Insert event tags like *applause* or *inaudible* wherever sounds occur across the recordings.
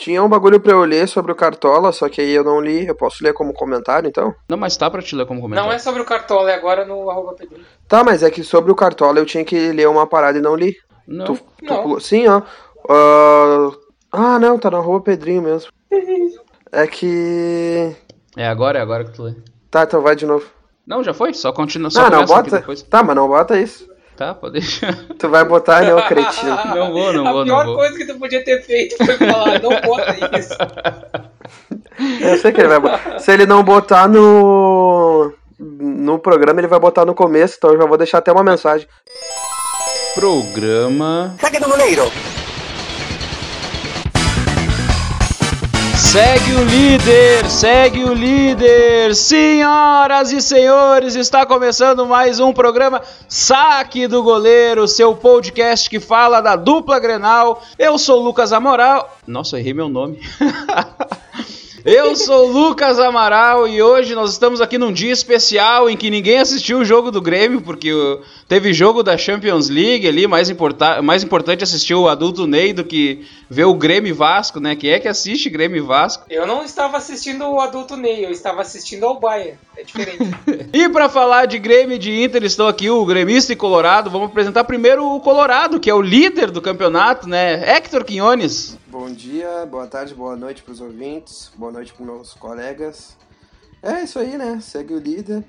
Tinha um bagulho pra eu ler sobre o Cartola, só que aí eu não li. Eu posso ler como comentário, então? Não, mas tá pra te ler como comentário. Não é sobre o Cartola, é agora no arroba Pedrinho. Tá, mas é que sobre o Cartola eu tinha que ler uma parada e não li. Não. Tu, tu Não. pulou- Sim, ó. Ah, Ah, não, tá na rua Pedrinho mesmo. É que. É agora, é agora que tu lê. Tá, então vai de novo. Não, já foi? Só continua, só Ah, não, bota. depois. Tá, mas não bota isso. Tá, pode deixar. Tu vai botar, ô cretino. *laughs* Não vou, não A vou, não pior vou. coisa que tu podia ter feito foi falar, não bota isso. *laughs* Eu sei que ele vai botar. Se ele não botar no. No programa, ele vai botar no começo, então eu já vou deixar até uma mensagem. Programa. Saque do goleiro. Segue o líder, segue o líder. Senhoras e senhores, está começando mais um programa Saque do Goleiro, seu podcast que fala da dupla Grenal. Eu sou Lucas Amaral. Nossa, errei meu nome. *laughs* Eu sou o Lucas Amaral e hoje nós estamos aqui num dia especial em que ninguém assistiu o jogo do Grêmio, porque teve jogo da Champions League ali, mais, importa mais importante assistir o adulto Ney do que ver o Grêmio Vasco, né? Quem é que assiste Grêmio Vasco? Eu não estava assistindo o adulto Ney, eu estava assistindo ao Bayern. É diferente. *laughs* E para falar de Grêmio e de Inter, estou aqui o gremista e Colorado. Vamos apresentar primeiro o Colorado, que é o líder do campeonato, né? Hector Quinones. Bom dia, boa tarde, boa noite pros ouvintes, boa noite pros meus colegas. É isso aí, né? Segue o líder.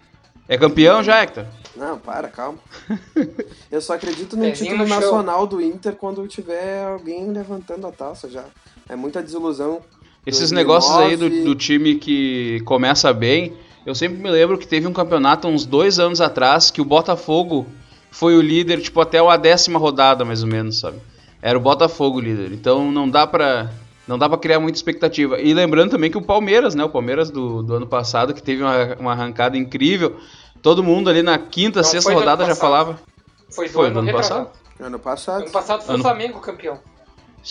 É campeão já, Hector? Não, para, calma. *laughs* Eu só acredito no Pezinho título no nacional do Inter quando tiver alguém levantando a taça já. É muita desilusão. Esses 2009. negócios aí do, do time que começa bem, eu sempre me lembro que teve um campeonato uns dois anos atrás que o Botafogo foi o líder, tipo, até a décima rodada, mais ou menos, sabe? Era o Botafogo o líder. Então não dá pra. Não dá pra criar muita expectativa. E lembrando também que o Palmeiras, né? O Palmeiras do, do ano passado, que teve uma, uma arrancada incrível. Todo mundo ali na quinta, Não, sexta foi do ano rodada já passado. falava. Foi do Foi ano, ano passado? Ano passado. Ano passado foi Ano- o Flamengo campeão.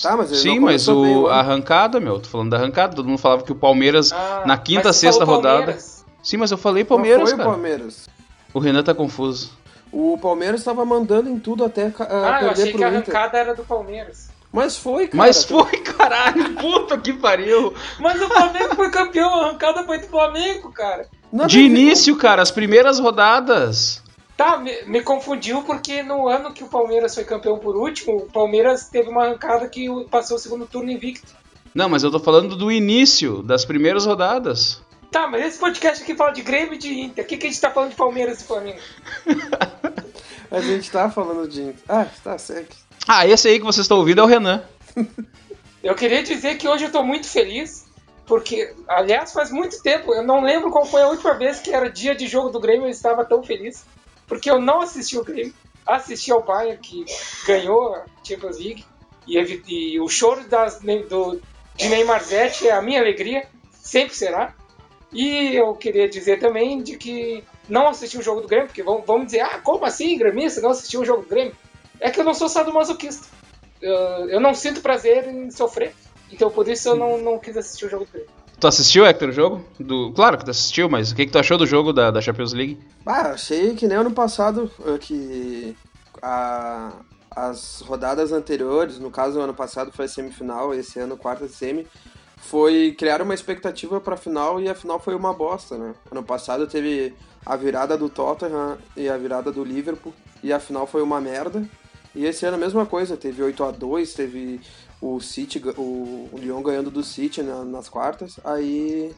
Tá, mas Sim, não mas bem o, o a ano. arrancada, meu, tô falando da arrancada. Todo mundo falava que o Palmeiras, Ah, na quinta, mas você sexta falou rodada. Palmeiras. Sim, mas eu falei Não Palmeiras, foi cara. o Palmeiras. O Renan tá confuso. O Palmeiras estava mandando em tudo até ca- ah, Ah, eu perder achei pro que a Inter. arrancada era do Palmeiras. Mas foi, cara. Mas foi, *laughs* caralho, puta que pariu. Mas o Flamengo foi campeão, a arrancada foi do Flamengo, cara. Nada De início, cara, as primeiras rodadas. Tá, me, me confundiu porque no ano que o Palmeiras foi campeão por último, o Palmeiras teve uma arrancada que o- passou o segundo turno invicto. Não, mas eu tô falando do início, das primeiras rodadas. Tá, mas esse podcast aqui fala de Grêmio e de Inter. O que, que a gente tá falando de Palmeiras e Flamengo? *laughs* A gente tá falando de. Ah, tá, segue. Ah, esse aí que vocês estão ouvindo é o Renan. *laughs* Eu queria dizer que hoje eu tô muito feliz, porque, aliás, faz muito tempo, eu não lembro qual foi a última vez que era dia de jogo do Grêmio eu estava tão feliz, porque eu não assisti o Grêmio, assisti ao Bayern, que ganhou a Champions League, e, e o choro das, do, de Neymar Zete é a minha alegria, sempre será. E eu queria dizer também de que não assisti o jogo do Grêmio, porque vão, vão dizer, ah, como assim, gremista, não assistiu o jogo do Grêmio? É que eu não sou sadomasoquista. Eu, eu não sinto prazer em sofrer. Então por isso eu não, não quis assistir o jogo do Grêmio. Tu assistiu, Hector, o jogo? Do... Claro que tu assistiu, mas o que, que tu achou do jogo da, da Champions League? Ah, achei que nem ano passado, eh, que a- as rodadas anteriores, no caso o ano passado foi a semifinal, esse ano quarta semi, foi criar uma expectativa pra final e a final foi uma bosta, né? Ano passado teve a virada do Tottenham e a virada do Liverpool e a final foi uma merda. E esse ano a mesma coisa, teve 8 a 2 teve o City, o, Lyon ganhando do City na- nas quartas, aí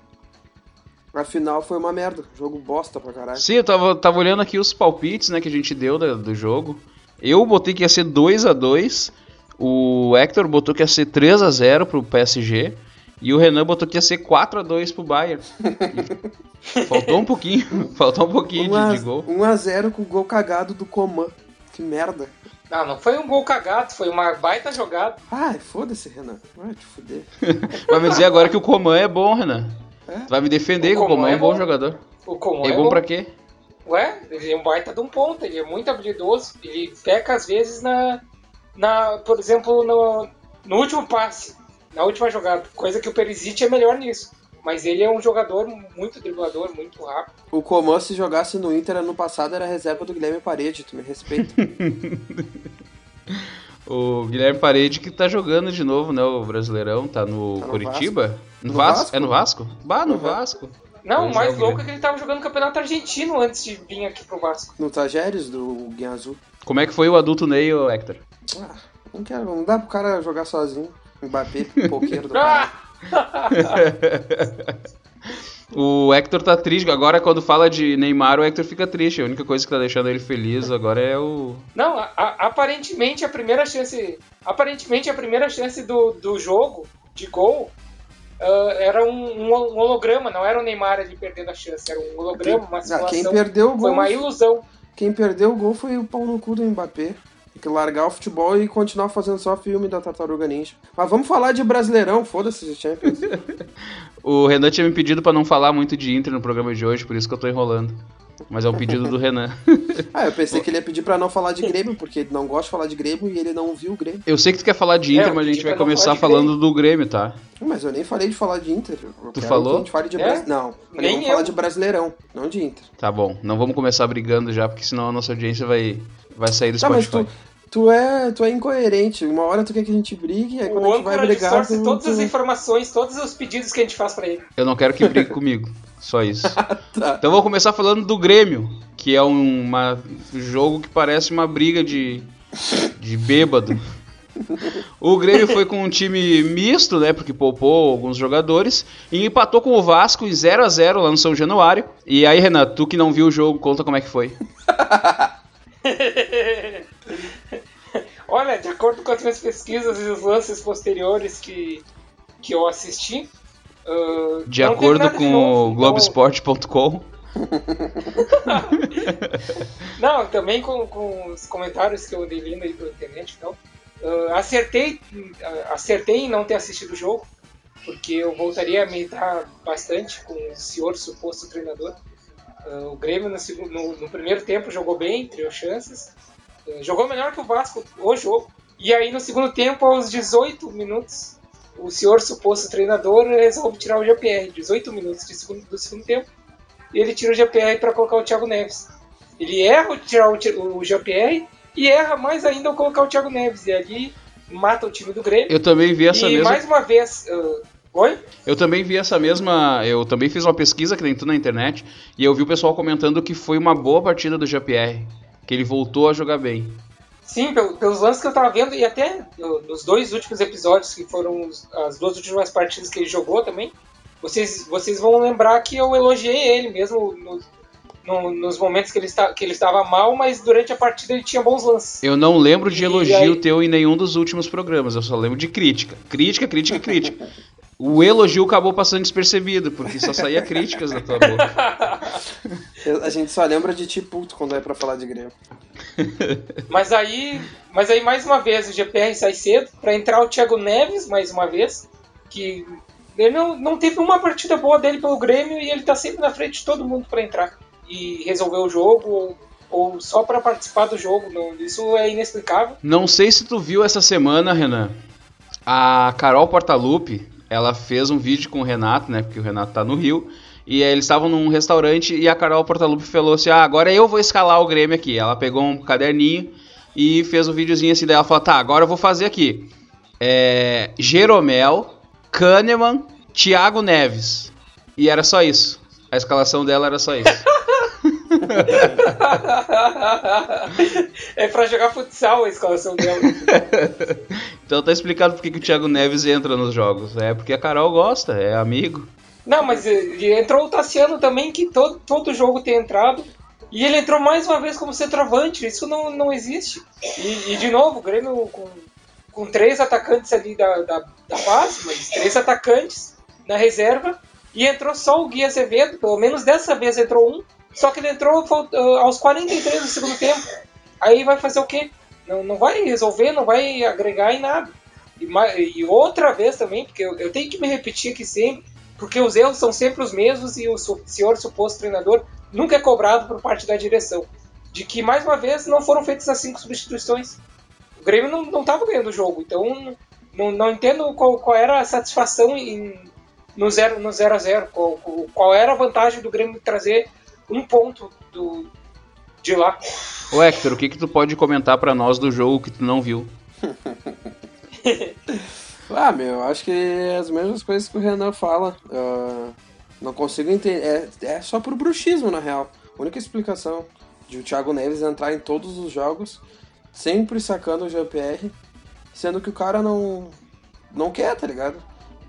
a final foi uma merda, jogo bosta pra caralho. Sim, eu tava, tava olhando aqui os palpites né, que a gente deu da- do jogo. Eu botei que ia ser 2 a 2 O Hector botou que ia ser 3 a 0 pro PSG. E o Renan botou que ia ser 4 a 2 pro Bayern. Faltou um pouquinho. *laughs* Faltou um pouquinho de, de gol. 1x0 com o gol cagado do Coman. Que merda. Não, não foi um gol cagado, foi uma baita jogada. Ai, foda-se, Renan. Vai te fuder. *laughs* Vai me dizer agora que o Coman é bom, Renan. É? Tu vai me defender O que o Coman é é um bom jogador. O Coman É bom pra quê? Ué, ele é um baita de um ponta, ele é muito habilidoso. Ele peca às vezes na. na por exemplo, no, no último passe, na última jogada. Coisa que o Perisic é melhor nisso. Mas ele é um jogador muito driblador, muito rápido. O Coman, se jogasse no Inter ano passado, era reserva do Guilherme Parede. Tu me respeita. *laughs* O Guilherme Parede que tá jogando de novo, né? O Brasileirão, tá no, Tá no Curitiba? No, No Vasco? Vasco? É no Vasco? Bah, no Uhum. Vasco. Não, o mais louco é que ele tava jogando campeonato argentino antes de vir aqui pro Vasco. No Tajeres, do Guinha Azul. Como é que foi o adulto Ney, Hector? Ah, não quero, não dá pro cara jogar sozinho. Mbappé, poqueiro do *laughs* cara. O Hector tá triste. Agora, quando fala de Neymar, o Hector fica triste. A única coisa que tá deixando ele feliz agora é o. Não, a- a- aparentemente a primeira chance. Aparentemente a primeira chance do, do jogo, de gol, ah, era um, um holograma, não era o Neymar ali perdendo a chance, era um holograma, uma Ah, simulação. quem perdeu o Foi gol, uma ilusão. quem perdeu o gol foi o pau no cu do Mbappé. Que largar o futebol e continuar fazendo só filme da Tartaruga Ninja. Mas vamos falar de Brasileirão, foda-se de Champions. *laughs* O Renan tinha me pedido pra não falar muito de Inter no programa de hoje, por isso que eu tô enrolando. Mas é um pedido do Renan. *laughs* ah, eu pensei que ele ia pedir pra não falar de Grêmio, porque ele não gosta de falar de Grêmio e ele não viu o Grêmio. Eu sei que tu quer falar de É, Inter, eu mas a gente vai começar falar falando do Grêmio, tá? Mas eu nem falei de falar de Inter. Eu Tu falou? Que a gente fale de É? Não, falei, Nem vamos falar eu. de Brasileirão, não de Inter. Tá bom, não vamos começar brigando já, porque senão a nossa audiência vai, vai sair do Tá, mas Spotify. tu, tu, é, tu é incoerente. Uma hora tu quer que a gente brigue, aí quando O a gente vai brigar. distorce tu- todas as informações, todos os pedidos que a gente faz pra ele. Eu não quero que brigue *laughs* comigo, só isso. *laughs* Tá. Então vou começar falando do Grêmio, que é um uma, jogo que parece uma briga de, de bêbado. *laughs* O Grêmio foi com um time misto, né? Porque poupou alguns jogadores e empatou com o Vasco em 0 a 0 lá no São Januário. E aí, Renato, tu que não viu o jogo, conta como é que foi. Olha, de acordo com as minhas pesquisas e os lances posteriores que, que eu assisti. ah, De acordo com novo, o então- Globoesporte.com. *laughs* Não, também com, com os comentários que eu andei lendo aí pela internet. Então, ah, acertei, ah, acertei em não ter assistido o jogo, porque eu voltaria a me irritar bastante com o senhor suposto treinador. Ah, o Grêmio no, segundo, no, no primeiro tempo jogou bem, criou chances. Ah, jogou melhor que o Vasco o jogo. E aí no segundo tempo, aos 18 minutos, o senhor suposto treinador resolve tirar o GPR. 18 minutos de segundo, do segundo tempo. E ele tira o GPR para colocar o Thiago Neves. Ele erra tirar o, o GPR e erra mais ainda ao colocar o Thiago Neves. E ali mata o time do Grêmio. Eu também vi essa e mesma. mais uma vez. ah, Oi? Eu também vi essa mesma. Eu também fiz uma pesquisa que nem tu na internet. E eu vi o pessoal comentando que foi uma boa partida do JPR. Que ele voltou a jogar bem. Sim, pelo- pelos lances que eu tava vendo, e até nos dois últimos episódios, que foram as duas últimas partidas que ele jogou também, vocês, vocês vão lembrar que eu elogiei ele mesmo no- no- nos momentos que ele, está, que ele estava mal, mas durante a partida ele tinha bons lances. Eu não lembro de E elogio aí- teu em nenhum dos últimos programas. Eu só lembro de crítica. Crítica, crítica, crítica. *laughs* O elogio acabou passando despercebido, porque só saía *laughs* críticas da tua boca. A gente só lembra de ti puto quando é pra falar de Grêmio. *laughs* Mas aí, mas aí mais uma vez o GPR sai cedo para entrar o Thiago Neves mais uma vez, que ele não, não teve uma partida boa dele pelo Grêmio e ele tá sempre na frente de todo mundo para entrar e resolver o jogo ou, ou só para participar do jogo. Não, isso é inexplicável. Não sei se tu viu essa semana, Renan. A Carol Portalupe, ela fez um vídeo com o Renato, né? Porque o Renato tá no Rio. E eles estavam num restaurante e a Carol Portalupe falou assim: Ah, agora eu vou escalar o Grêmio aqui. Ela pegou um caderninho e fez um videozinho assim. Daí ela falou: Tá, agora eu vou fazer aqui. É, Jeromel, Kahneman, Thiago Neves. E era só isso. A escalação dela era só isso. *laughs* é para jogar futsal a escalação dela. então tá explicado por que que o Thiago Neves entra nos jogos. É porque a Carol gosta, é amigo. Não, mas eh, entrou o Tassiano também, que todo, todo jogo tem entrado. E ele entrou mais uma vez como centroavante. Isso não, não existe. E, e, de novo, o Grêmio com, com três atacantes ali da, da, da base, mas três atacantes na reserva. E entrou só o Gui Azevedo. Pelo menos dessa vez entrou um. Só que ele entrou uh, aos 43 do segundo tempo. Aí vai fazer o quê? Não, não vai resolver, não vai agregar em nada. E, e outra vez também, porque eu, eu tenho que me repetir aqui sempre porque os erros são sempre os mesmos e o senhor suposto treinador nunca é cobrado por parte da direção. De que, mais uma vez, não foram feitas as cinco substituições. O Grêmio não estava ganhando o jogo, então não, não entendo qual, qual, era a satisfação em, no 0 no zero a 0 qual, qual, era a vantagem do Grêmio trazer um ponto do, de lá. Ô Hector, o que, que tu pode comentar para nós do jogo que tu não viu? *laughs* ah, meu, acho que as mesmas coisas que o Renan fala. Uh, não consigo entender. É, é só por bruxismo, na real. A única explicação de o Thiago Neves entrar em todos os jogos, sempre sacando o GPR, sendo que o cara não. não quer, tá ligado?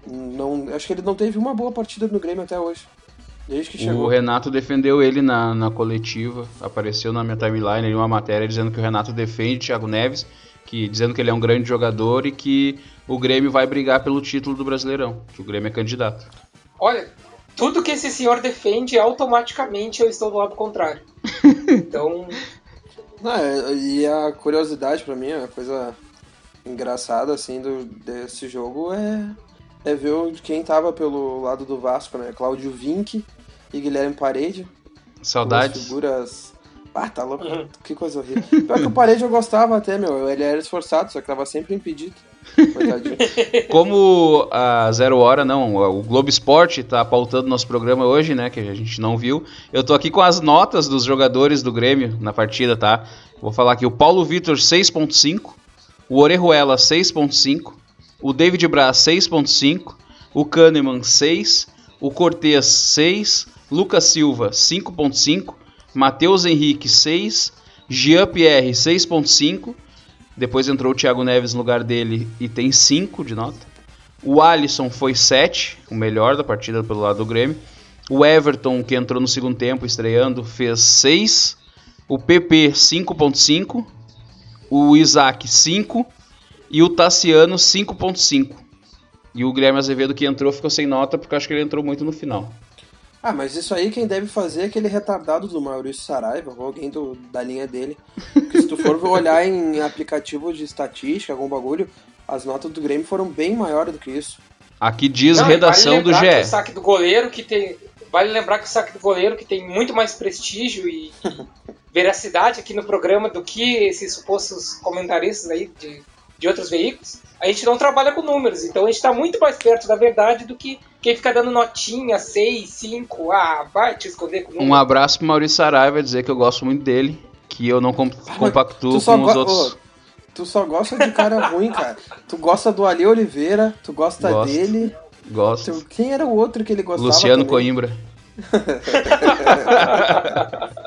Não, acho que ele não teve uma boa partida no Grêmio até hoje. Desde que chegou. O Renato defendeu ele na, na coletiva, apareceu na minha timeline uma matéria dizendo que o Renato defende o Thiago Neves, que dizendo que ele é um grande jogador e que o Grêmio vai brigar pelo título do Brasileirão, que o Grêmio é candidato. Olha, tudo que esse senhor defende, automaticamente eu estou do lado contrário. *laughs* então. Não, é, e a curiosidade para mim, a coisa engraçada assim do, desse jogo é é ver quem tava pelo lado do Vasco, né? Cláudio Vinck e Guilherme Parede. Saudades. figuras. Ah, tá louco. Uhum. Que coisa horrível. Pior que o Parede eu gostava até, meu. Ele era esforçado, só que tava sempre impedido. *laughs* Como a Zero Hora, não, o Globo Esporte tá pautando nosso programa hoje, né? Que a gente não viu. Eu tô aqui com as notas dos jogadores do Grêmio na partida, tá? Vou falar aqui: o Paulo Vitor 6,5, o Orejuela 6,5, o David Braz 6.5, o Kahneman 6, o Cortez 6, Lucas Silva 5.5, Matheus Henrique 6, Jean Pierre 6.5, depois entrou o Thiago Neves no lugar dele e tem 5 de nota. O Alisson foi 7, o melhor da partida pelo lado do Grêmio. O Everton, que entrou no segundo tempo estreando, fez 6. O PP 5.5. O Isaac 5 e o Tassiano 5.5. E o Guilherme Azevedo que entrou ficou sem nota porque eu acho que ele entrou muito no final. Ah, mas isso aí quem deve fazer é aquele retardado do Maurício Saraiva, ou alguém do, da linha dele. Porque se tu for *laughs* olhar em aplicativo de estatística, algum bagulho, as notas do Grêmio foram bem maiores do que isso. Aqui diz Não, redação vale do GE. o saque do goleiro que tem. Vale lembrar que o saque do goleiro que tem muito mais prestígio e *laughs* veracidade aqui no programa do que esses supostos comentaristas aí de de outros veículos, a gente não trabalha com números. Então a gente está muito mais perto da verdade do que quem fica dando notinha 6, 5. Ah, vai te esconder com números. Um abraço pro Maurício Saraiva, dizer que eu gosto muito dele, que eu não comp ah, *laughs* compactuo com os outros. tu só gosta de cara ruim, cara. Tu gosta do Ali Oliveira, tu gosta Gosto. dele. Gosto. quem era o outro que ele gostava? Luciano também? Coimbra. *laughs* *laughs*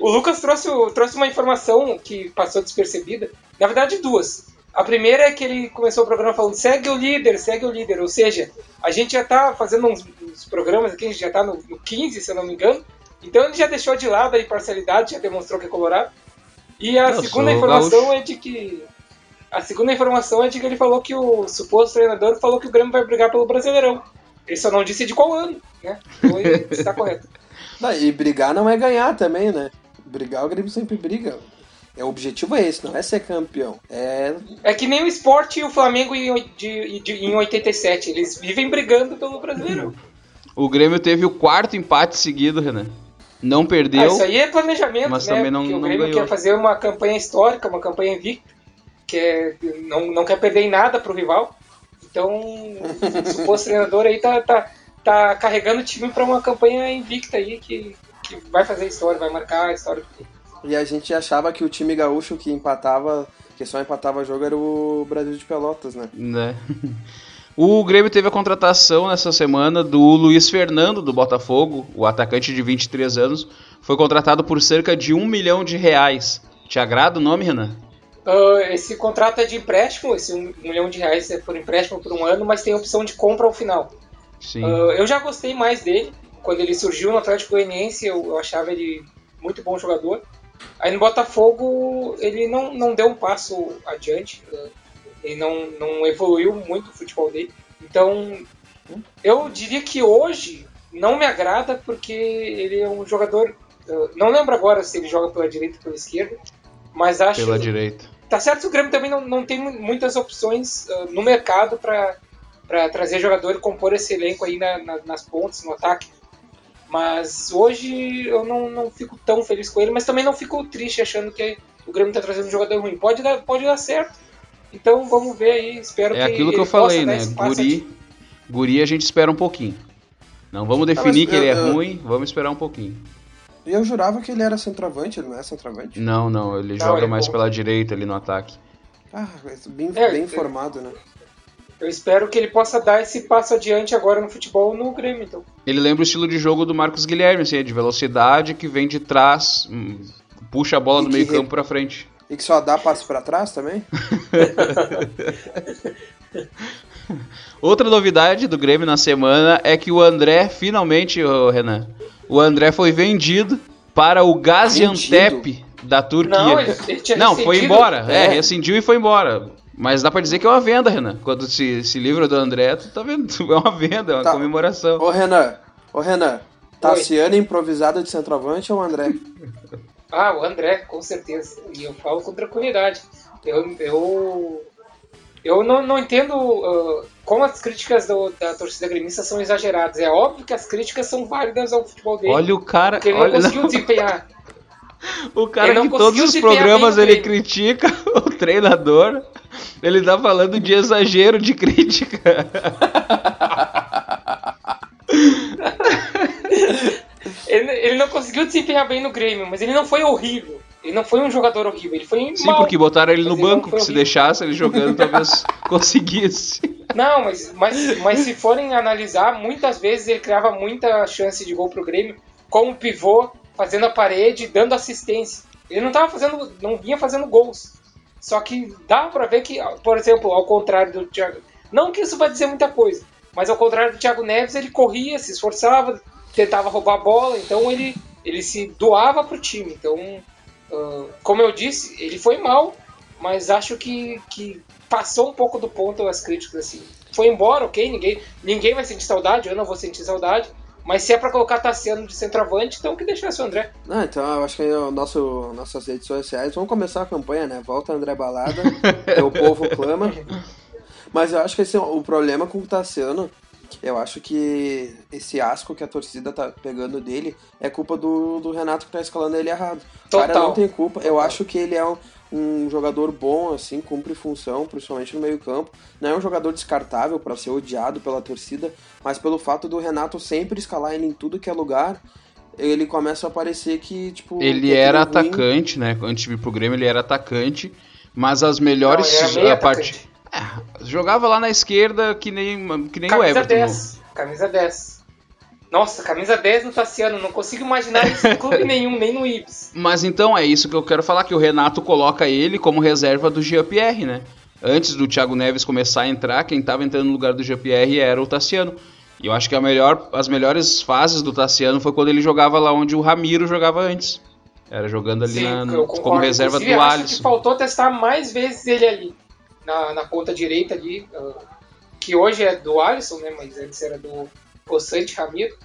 o Lucas trouxe, trouxe uma informação que passou despercebida. Na verdade, duas. A primeira é que ele começou o programa falando segue o líder, segue o líder. Ou seja, a gente já está fazendo uns, uns, programas aqui, a gente já está no, no 15, se eu não me engano. Então ele já deixou de lado a imparcialidade, já demonstrou que é colorado. E a eu segunda informação gaúcho. é de que. A segunda informação é de que ele falou que o suposto treinador falou que o Grêmio vai brigar pelo Brasileirão. Ele só não disse de qual ano, né? Então ele *laughs* está correto. Não, e brigar não é ganhar também, né? Brigar, o Grêmio sempre briga. É, o objetivo é esse, não é ser campeão. É, é que nem o esporte e o Flamengo em, de, de, em 87. Eles vivem brigando pelo brasileiro. O Grêmio teve o quarto empate seguido, Renan. Não perdeu. Ah, isso aí é planejamento, mas né? Também não, Porque o Grêmio ganhou. quer fazer uma campanha histórica, uma campanha invicta. Que é, não, não quer perder em nada pro rival. Então, o suposto treinador aí tá, tá, tá carregando o time para uma campanha invicta aí que, que vai fazer história, vai marcar a história. E a gente achava que o time gaúcho que empatava, que só empatava jogo era o Brasil de Pelotas, né? Né? O Grêmio teve a contratação nessa semana do Luiz Fernando do Botafogo, o atacante de 23 anos, foi contratado por cerca de um milhão de reais. Te agrada o nome, Renan? Uh, esse contrato é de empréstimo, esse um milhão de reais é por empréstimo por um ano, mas tem opção de compra ao final. Sim. Uh, eu já gostei mais dele. Quando ele surgiu no Atlético Goianiense, eu, eu, achava ele muito bom jogador. Aí no Botafogo, ele não, não deu um passo adiante. Uh, ele não, não evoluiu muito o futebol dele. Então, eu diria que hoje não me agrada porque ele é um jogador. não lembro agora se ele joga pela direita ou pela esquerda, mas acho. Pela direita. Tá certo que o Grêmio também não, não tem muitas opções uh, no mercado para trazer jogador e compor esse elenco aí na, na, nas pontas, no ataque. Mas hoje eu não, não fico tão feliz com ele, mas também não fico triste achando que o Grêmio está trazendo um jogador ruim. Pode dar, pode dar certo. Então vamos ver aí. Espero é que. É aquilo que eu falei, né? Guri, guri a gente espera um pouquinho. Não vamos definir não, que ele é eu, ruim, vamos esperar um pouquinho. E eu jurava que ele era centroavante, ele não é centroavante? Não, não, ele Não, joga ele é mais pela direita ali no ataque. Ah, bem, É, bem eu- informado, né? Eu espero que ele possa dar esse passo adiante agora no futebol no Grêmio, então. Ele lembra o estilo de jogo do Marcos Guilherme, assim, de velocidade, que vem de trás, hum, puxa a bola E do meio re- campo pra frente. E que só dá passo pra trás também? *laughs* *laughs* *laughs* Outra novidade do Grêmio na semana é que o André, finalmente, ô, Renan, o André foi vendido para o Gaziantep da Turquia. Não, ele, ele tinha *laughs* Não, foi embora. É, É. rescindiu e foi embora. Mas dá pra dizer que é uma venda, Renan. Quando se, se livra do André, tu tá vendo? *laughs* É uma venda, é uma Tá. comemoração. Ô Renan, ô Renan, Tassiano improvisado de centroavante ou André? Ah, o André, com certeza. E eu falo com tranquilidade. Eu, eu, eu não, não entendo ah, como as críticas do- da torcida gremista são exageradas. É óbvio que as críticas são válidas ao futebol dele. Olha o cara, porque ele não olha, conseguiu *laughs* desempenhar. o cara não que todos os programas ele critica *laughs* o treinador. Ele tá falando de exagero de crítica. *laughs* Ele, ele não conseguiu desempenhar bem no Grêmio, mas ele não foi horrível. Ele não foi um jogador horrível, ele foi Sim, mal. porque botaram ele no ele banco, que se deixasse ele jogando talvez *laughs* conseguisse. Não, mas, mas, mas se forem analisar, muitas vezes ele criava muita chance de gol pro Grêmio, como pivô, fazendo a parede, dando assistência. Ele não tava fazendo, não vinha fazendo gols. Só que dá pra ver que, por exemplo, ao contrário do Thiago, não que isso vai dizer muita coisa, mas ao contrário do Thiago Neves, ele corria, se esforçava, tentava roubar a bola, então ele, ele se doava pro time. Então, ah, como eu disse, ele foi mal, mas acho que, que passou um pouco do ponto as críticas assim. Foi embora, ok, ninguém, ninguém vai sentir saudade, eu não vou sentir saudade, mas se é pra colocar Tassiano de centroavante, então que deixasse o André. Ah, então eu acho que o nosso, nossas redes sociais vão começar a campanha, né? Volta André Balada, *laughs* o povo clama. Mas eu acho que esse, é o problema com o Tassiano, eu acho que esse asco que a torcida tá pegando dele é culpa do, do Renato que tá escalando ele errado. O cara não tem culpa. Eu Total. acho que ele é um, um jogador bom, assim, cumpre função, principalmente no meio-campo. Não é um jogador descartável para ser odiado pela torcida, mas pelo fato do Renato sempre escalar ele em tudo que é lugar, ele começa a parecer que, tipo. Ele que era ruim- atacante, né? Antes de vir pro Grêmio, ele era atacante. Mas as melhores. Não, ele era meio a atacante. É, jogava lá na esquerda que nem, que nem o Camisa Everton. 10. Camisa 10. Nossa, camisa 10 no Tassiano. Não consigo imaginar isso em *laughs* clube nenhum, nem no Ibis. Mas então é isso que eu quero falar, que o Renato coloca ele como reserva do Jean-Pierre, né? Antes do Thiago Neves começar a entrar, quem estava entrando no lugar do Jean-Pierre era o Tassiano. E eu acho que melhor, as melhores fases do Tassiano foi quando ele jogava lá onde o Ramiro jogava antes. Era jogando ali Sim, na- como reserva Inclusive, do acho que Alisson. faltou testar mais vezes ele ali. Na, na ponta direita ali. ah, que hoje é do Alisson, né? Mas antes era do Poçante Ramiro.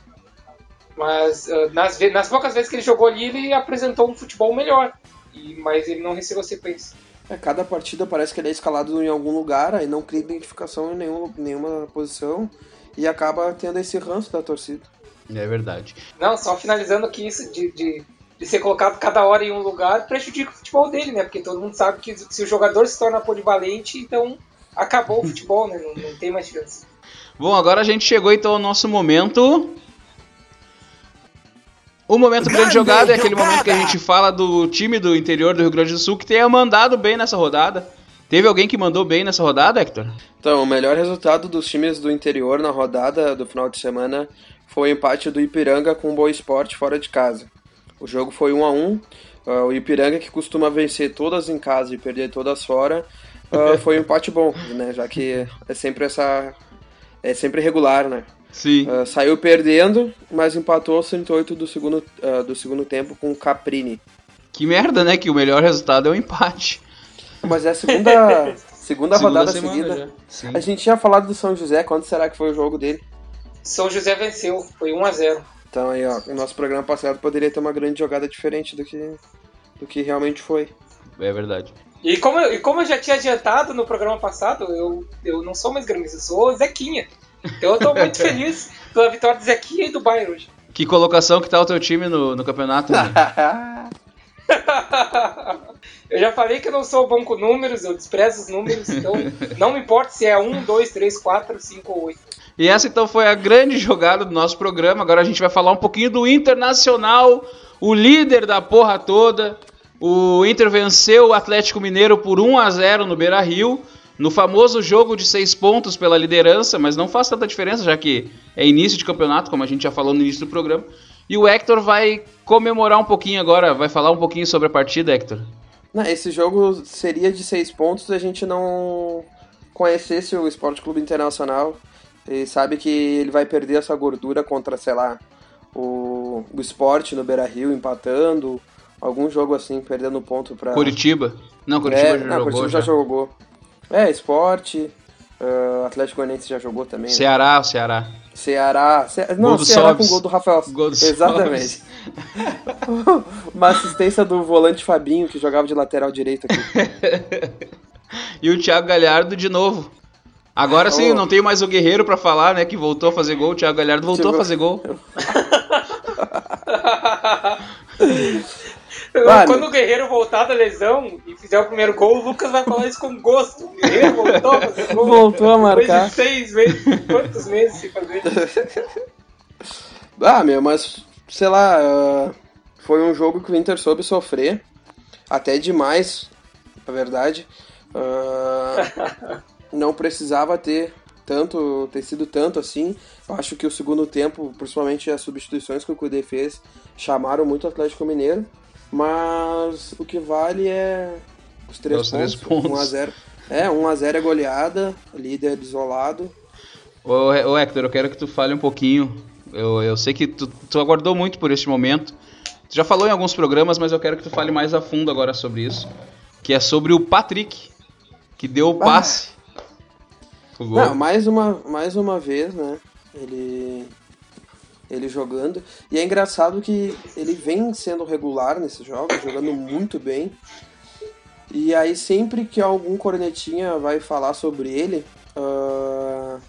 Mas ah, nas, nas poucas vezes que ele jogou ali, ele apresentou um futebol melhor. E, mas ele não recebeu sequência. É, cada partida parece que ele é escalado em algum lugar, aí não cria identificação em nenhum, nenhuma posição e acaba tendo esse ranço da torcida. É verdade. Não, só finalizando que isso de, de, de ser colocado cada hora em um lugar prejudica o futebol dele, né? Porque todo mundo sabe que se o jogador se torna polivalente, então acabou o futebol, né? Não, não tem mais chance. Bom, agora a gente chegou então ao nosso momento. O momento grande Grande jogada é aquele jogada! momento que a gente fala do time do interior do Rio Grande do Sul que tenha mandado bem nessa rodada. Teve alguém que mandou bem nessa rodada, Hector? Então, o melhor resultado dos times do interior na rodada do final de semana foi o empate do Ipiranga com o Boa Esporte fora de casa. O jogo foi 1 a 1 Ah, O Ipiranga, que costuma vencer todas em casa e perder todas fora, ah, *laughs* foi um empate bom, né? Já que é sempre essa. É sempre regular, né? Sim. Ah, saiu perdendo, mas empatou aos 38 do segundo, ah, do segundo tempo com o Caprini. Que merda, né? Que o melhor resultado é o empate. Mas é a segunda, *laughs* segunda, rodada semana seguida. A gente tinha falado do São José, quando será que foi o jogo dele? São José venceu, foi 1 a 0 Então aí, ó, o nosso programa passado poderia ter uma grande jogada diferente do que, do que realmente foi. É verdade. E como, eu, e como eu já tinha adiantado no programa passado, eu, eu não sou mais gremista, eu sou Zequinha. Então eu tô muito *laughs* feliz pela vitória do Zequinha e do Bayern hoje. Que colocação que tá o teu time no, no campeonato? né? *laughs* eu já falei que eu não sou bom com números, eu desprezo os números, então não me importa se é 1, 2, 3, 4, 5 ou 8. E essa então foi a grande jogada do nosso programa. Agora a gente vai falar um pouquinho do Internacional, o líder da porra toda. O Inter venceu o Atlético Mineiro por 1 a 0 no Beira-Rio, no famoso jogo de seis pontos pela liderança, mas não faz tanta diferença, já que é início de campeonato, como a gente já falou no início do programa. E o Hector vai comemorar um pouquinho agora, vai falar um pouquinho sobre a partida, Hector. Esse jogo seria de seis pontos se a gente não conhecesse o Esporte Clube Internacional e sabe que ele vai perder essa gordura contra, sei lá, o, o Esporte no Beira-Rio empatando, algum jogo assim, perdendo ponto para Curitiba? Não, Curitiba é, já não, jogou. Curitiba já. jogou. É, Esporte, uh, Atlético Goianiense já jogou também. né? Ceará, o Ceará. Ceará, Ce... não, Ceará Sobs. com gol do Rafael. Gol do Exatamente. *laughs* Uma assistência do volante Fabinho que jogava de lateral direito aqui. *laughs* E o Thiago Galhardo de novo. Agora sim, Ô. não tenho mais o Guerreiro pra falar, né? Que voltou a fazer gol. O Thiago Galhardo voltou a fazer gol. *laughs* Vale. Quando o Guerreiro voltar da lesão e fizer o primeiro gol, o Lucas vai falar isso com gosto. O Guerreiro voltou a fazer gol. Voltou a Depois marcar. de seis meses, quantos meses sem fazer? Ah, meu, mas sei lá, ah, foi um jogo que o Inter soube sofrer, até demais, na verdade. Ah, *laughs* não precisava ter tanto, ter sido tanto assim. Eu acho que o segundo tempo, principalmente as substituições que o Cudê fez, chamaram muito o Atlético Mineiro. Mas o que vale é os três os três pontos. pontos. 1 a 0 É, 1 a 0 é goleada, líder isolado. Ô, ô, Hector, eu quero que tu fale um pouquinho. Eu, eu sei que tu, tu aguardou muito por este momento. Tu já falou em alguns programas, mas eu quero que tu fale mais a fundo agora sobre isso. Que é sobre o Patrick, que deu o passe. O gol. Não, mais uma, mais uma vez, né? Ele, ele jogando. E é engraçado que ele vem sendo regular nesses jogos, jogando muito bem. E aí sempre que algum cornetinha vai falar sobre ele ah,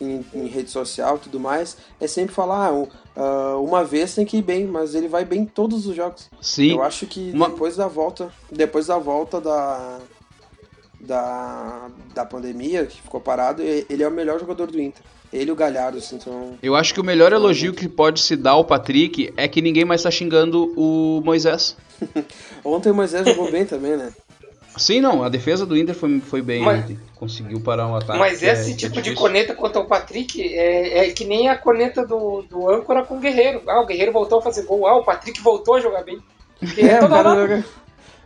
em, em rede social e tudo mais, é sempre falar, ah, ah, uma vez tem que ir bem, mas ele vai bem em todos os jogos. Sim. Eu acho que Uma- depois da volta, depois da volta da da, da pandemia, que ficou parado, e- ele é o melhor jogador do Inter. Ele e o Galhardo, assim, são... Eu acho que o melhor elogio que pode se dar ao Patrick é que ninguém mais tá xingando o Moisés. *laughs* Ontem o Moisés jogou bem também, né? Sim, não, a defesa do Inter foi, foi bem Mas-. Conseguiu parar um ataque. Mas é- esse é tipo de difícil. corneta contra o Patrick é, é que nem a corneta do, do âncora com o Guerreiro. Ah, o Guerreiro voltou a fazer gol. Ah, o Patrick voltou a jogar bem. *laughs* É, o cara hora- joga...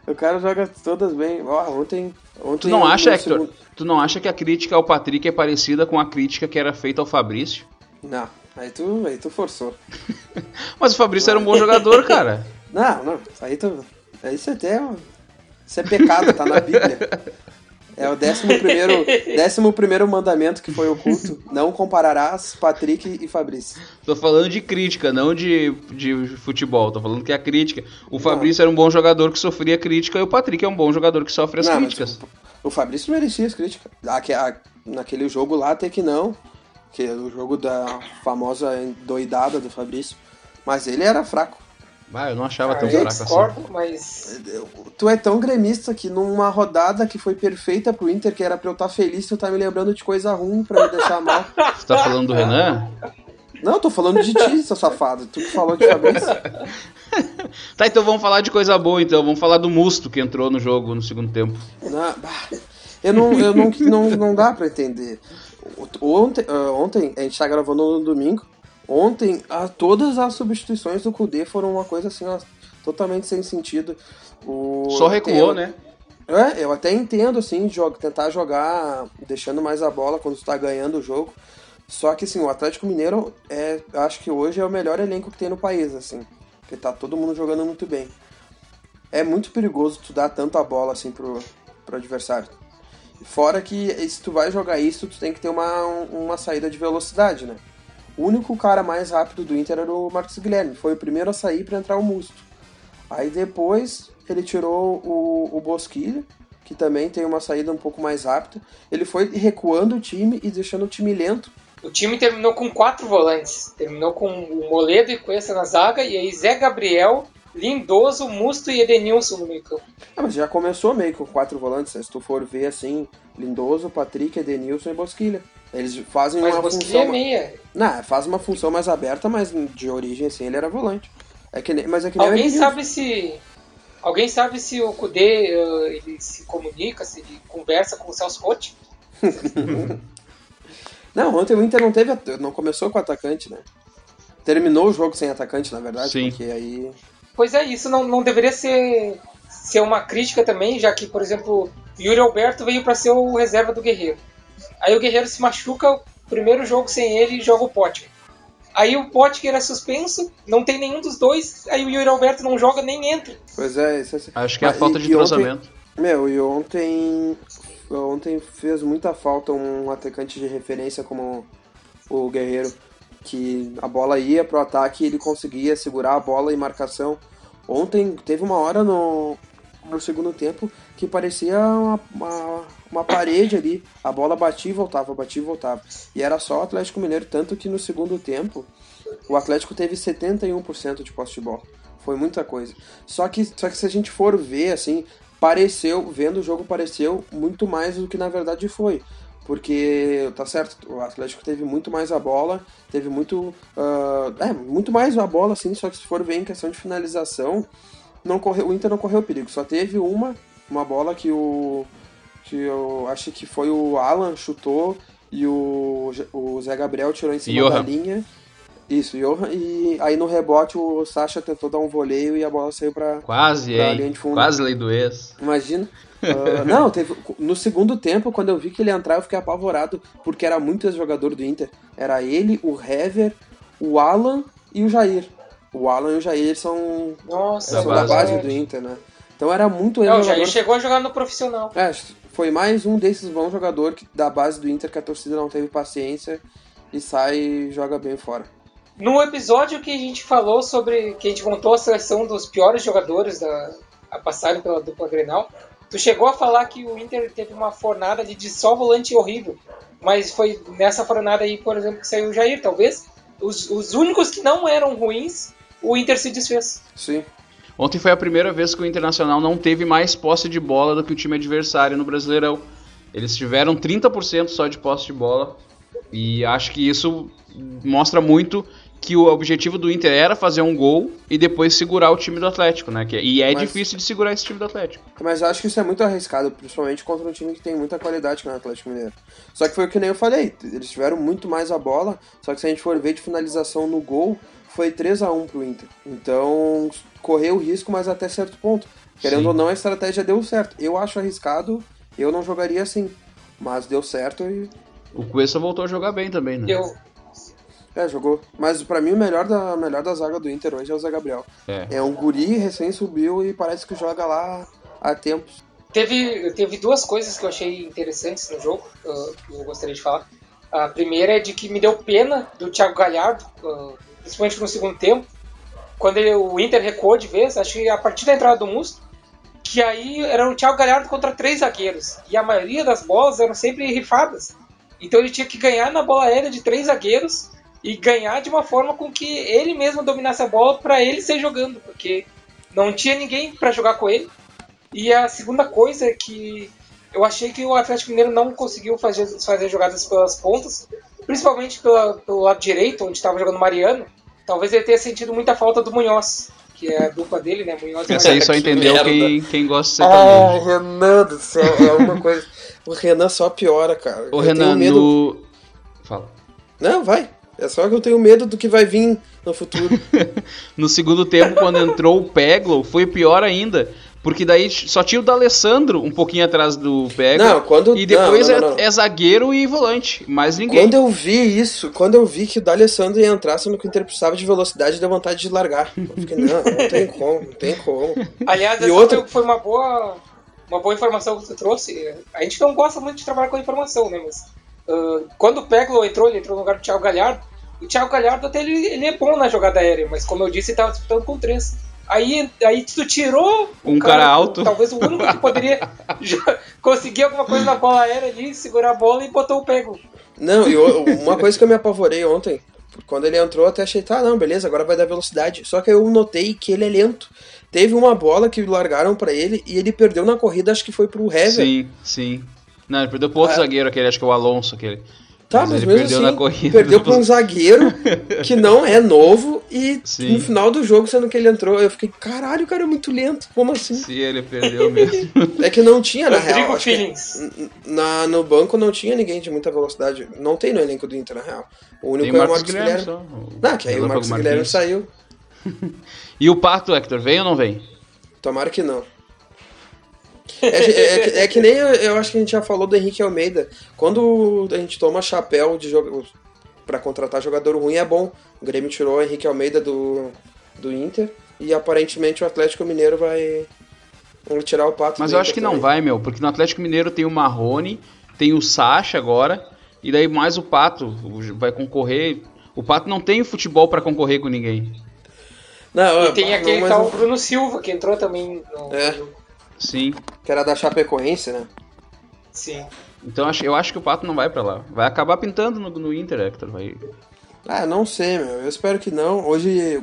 O cara joga todas bem. Ó, ontem, ontem... Tu não acha, Hector? segundo- Tu não acha que a crítica ao Patrick é parecida com a crítica que era feita ao Fabrício? Não, aí tu, aí tu forçou. *laughs* Mas o Fabrício era um bom jogador, cara. *laughs* Não, não, aí tu... Aí isso até é... um- Isso é pecado, tá na Bíblia. *laughs* É o décimo primeiro, *laughs* décimo primeiro mandamento que foi oculto. Não compararás Patrick e Fabrício. Tô falando de crítica, não de, de futebol. Tô falando que é a crítica. O Fabrício era um bom jogador que sofria crítica e o Patrick é um bom jogador que sofre as Não, mas críticas. O, o Fabrício merecia as críticas. Naquele jogo lá até que não. Que é o jogo da famosa doidada do Fabrício. Mas ele era fraco. Ah, eu não achava Ah, tão eu fraco assim. discordo, mas Tu é tão gremista que numa rodada que foi perfeita pro Inter, que era pra eu estar feliz, tu tá me lembrando de coisa ruim pra me deixar mal. *laughs* Você tá falando do Renan? Não, eu tô falando de ti, seu safado. Tu que falou de Fabrício. *laughs* Tá, então vamos falar de coisa boa então. Vamos falar do Musto que entrou no jogo no segundo tempo. Não, eu não, eu não, não, não dá pra entender. Ontem, ah, ontem, a gente tá gravando no domingo. Ontem, ah, todas as substituições do Kudê foram uma coisa assim, ó, totalmente sem sentido. O, Só recuou, eu- né? É, eu até entendo, assim, jogo, tentar jogar deixando mais a bola quando tu tá ganhando o jogo. Só que, assim, o Atlético Mineiro, é, acho que hoje é o melhor elenco que tem no país, assim. Porque tá todo mundo jogando muito bem. É muito perigoso tu dar tanta bola, assim, pro, pro adversário. Fora que, se tu vai jogar isso, tu tem que ter uma, uma saída de velocidade, né? O único cara mais rápido do Inter era o Marcos Guilherme. Foi o primeiro a sair para entrar o Musto. Aí depois ele tirou o, o Bosquilha, que também tem uma saída um pouco mais rápida. Ele foi recuando o time e deixando o time lento. o time terminou com quatro volantes. Terminou com o Moledo e Cuesta na zaga, e aí Zé Gabriel, Lindoso, Musto e Edenilson no meio campo. Ah, mas já começou meio com quatro volantes. Se tu for ver assim, Lindoso, Patrick, Edenilson e Bosquilha. Eles fazem Mas uma função. é meia. Não, faz uma função mais aberta, mas de origem assim ele era volante. É que nem, mas é que nem Alguém sabe se. Alguém sabe se o Kudê uh, ele se comunica, se ele conversa com o Celso Rotti? *laughs* Não, ontem o Inter não teve. Não começou com atacante, né? Terminou o jogo sem atacante, na verdade, Sim. porque aí. Pois é, isso não, não deveria ser, ser uma crítica também, já que, por exemplo, Yuri Alberto veio para ser o reserva do Guerreiro. Aí o Guerreiro se machuca, o primeiro jogo sem ele joga o Potker. Aí o Potker é suspenso, não tem nenhum dos dois, aí o Yuri Alberto não joga nem entra. Pois é, isso é... Acho que é a falta e- de e entrosamento. Meu, e ontem. Ontem fez muita falta um atacante de referência como o Guerreiro. Que a bola ia pro ataque e ele conseguia segurar a bola em marcação. Ontem teve uma hora no, no segundo tempo que parecia uma, uma, uma parede ali. A bola batia e voltava, batia e voltava. E era só o Atlético Mineiro, tanto que no segundo tempo o Atlético teve 71% de posse de bola. Foi muita coisa. Só que, só que se a gente for ver, assim, pareceu, vendo o jogo, pareceu muito mais do que na verdade foi. Porque, tá certo, o Atlético teve muito mais a bola, teve muito. ah, é, muito mais a bola, assim, só que se for ver em questão de finalização, não correu, o Inter não correu perigo. Só teve uma, uma bola que o. que eu acho que foi o Alan chutou e o, o Zé Gabriel tirou em cima Johan. da linha. Isso, Johan. E aí no rebote o Sacha tentou dar um voleio e a bola saiu pra. Quase, pra linha de fundo. Quase lei do ex. Imagina. Ah, *laughs* não, teve. No segundo tempo, quando eu vi que ele ia entrar, eu fiquei apavorado, porque era muito ex-jogador do Inter. Era ele, o Hever, o Alan e o Jair. O Alan e o Jair são, Nossa, Da são da base. do Inter, né? Então era muito Não, o. Jair chegou a jogar no profissional. É, foi mais um desses bons jogadores que- da base do Inter que a torcida não teve paciência e sai e joga bem fora. No episódio que a gente falou sobre. que a gente montou a seleção dos piores jogadores da, a passarem pela dupla Grenal, tu chegou a falar que o Inter teve uma fornada de, de só volante horrível. Mas foi nessa fornada aí, por exemplo, que saiu o Jair, talvez. Os, os únicos que não eram ruins, o Inter se desfez. Sim. Ontem foi a primeira vez que o Internacional não teve mais posse de bola do que o time adversário no Brasileirão. Eles tiveram 30% só de posse de bola. E acho que isso mostra muito que o objetivo do Inter era fazer um gol e depois segurar o time do Atlético, né? Que- E é Mas- difícil de segurar esse time do Atlético. Mas eu acho que isso é muito arriscado, principalmente contra um time que tem muita qualidade que é o Atlético Mineiro. Só que foi o que nem eu falei, eles tiveram muito mais a bola, só que se a gente for ver de finalização no gol, foi 3 a 1 pro Inter. Então, correu o risco, mas até certo ponto. Querendo Sim. ou não, a estratégia deu certo. Eu acho arriscado, eu não jogaria assim. Mas deu certo e. O Cuesta voltou a jogar bem também, né? Eu, É, jogou. Mas pra mim o melhor da, melhor da zaga do Inter hoje é o Zé Gabriel. É. É um guri, recém subiu e parece que joga lá há tempos. Teve, teve duas coisas que eu achei interessantes no jogo, uh, que eu gostaria de falar. A primeira é de que me deu pena do Thiago Galhardo, uh, principalmente no segundo tempo, quando ele- o Inter recuou de vez, acho que a partir da entrada do Musto, que aí era o Thiago Galhardo contra três zagueiros, e a maioria das bolas eram sempre rifadas. Então ele tinha que ganhar na bola aérea de três zagueiros e ganhar de uma forma com que ele mesmo dominasse a bola para ele ser jogando, porque não tinha ninguém para jogar com ele. E a segunda coisa é que eu achei que o Atlético Mineiro não conseguiu fazer, fazer jogadas pelas pontas, principalmente pela- pelo lado direito, onde estava jogando o Mariano. Talvez ele tenha sentido muita falta do Munhoz, que é a dupla dele, né? Munhoz Essa aí Mariano. só Que entendeu quem, quem gosta de Ah, sertanejo. Renan do céu, é uma coisa. O Renan só piora, cara. Ô Eu Renan, medo. no. Fala. Não, vai. É só que eu tenho medo do que vai vir no futuro. *laughs* No segundo tempo, quando entrou o Peglo, foi pior ainda. Porque daí só tinha o D'Alessandro um pouquinho atrás do Peglo. Não, quando- E depois não, não, é- não. É, zagueiro e volante. Mais ninguém. quando eu vi isso, quando eu vi que o D'Alessandro ia entrar, sendo que o Inter precisava de velocidade, deu vontade de largar. Eu fiquei, não, não tem como, não tem como. Aliás, E essa outra- foi, uma boa uma boa informação que tu trouxe. A gente não gosta muito de trabalhar com informação, né? Mas ah, quando o Peglo entrou, ele entrou no lugar do Thiago Galhardo. O Thiago Galhardo até ele, ele é bom na jogada aérea, mas como eu disse, ele estava disputando com três. Aí, aí tu tirou Um cara alto. talvez o único que poderia *laughs* conseguir alguma coisa na bola aérea ali, segurar a bola e botou o Peglo. Não, e uma coisa que eu me apavorei ontem, quando ele entrou, eu até achei, tá, não, beleza, agora vai dar velocidade. Só que eu notei que ele é lento. Teve uma bola que largaram pra ele e ele perdeu na corrida, acho que foi pro Hever. Sim, sim. Não, ele perdeu pro outro Ah. zagueiro aquele, acho que é o Alonso aquele. Tá, mas, mas mesmo perdeu assim, na corrida. Perdeu pra um *laughs* zagueiro que não é novo e Sim. no final do jogo, sendo que ele entrou, eu fiquei, caralho, o cara é muito lento. Como assim? Sim, ele perdeu mesmo. *laughs* é que não tinha, na real. Na, no banco não tinha ninguém de muita velocidade. Não tem no elenco do Inter, na real. O único tem é o Marcos Guilherme. Guilherme. Só. Não, que aí o Marcos Guilherme saiu. *laughs* e o Pato, Hector, vem ou não vem? Tomara que não. É, é, é, que nem eu, eu, acho que a gente já falou do Henrique Almeida. Quando a gente toma chapéu de jogo para contratar jogador ruim, é bom. O Grêmio tirou o Henrique Almeida do, do Inter e aparentemente o Atlético Mineiro vai, vai tirar o pato. Mas eu acho que também. não vai, meu, porque no Atlético Mineiro tem o Marrone, tem o Sacha agora, e daí mais o Pato vai concorrer. O Pato não tem futebol para concorrer com ninguém. Não, e tem aquele não, tal Bruno Silva que entrou também no, é. Sim. Que era da Chapecoense, né? Sim. Então eu acho que o Pato não vai para lá. Vai acabar pintando no, no Inter, Hector. Vai... Ah, não sei, meu. Eu espero que não. Hoje,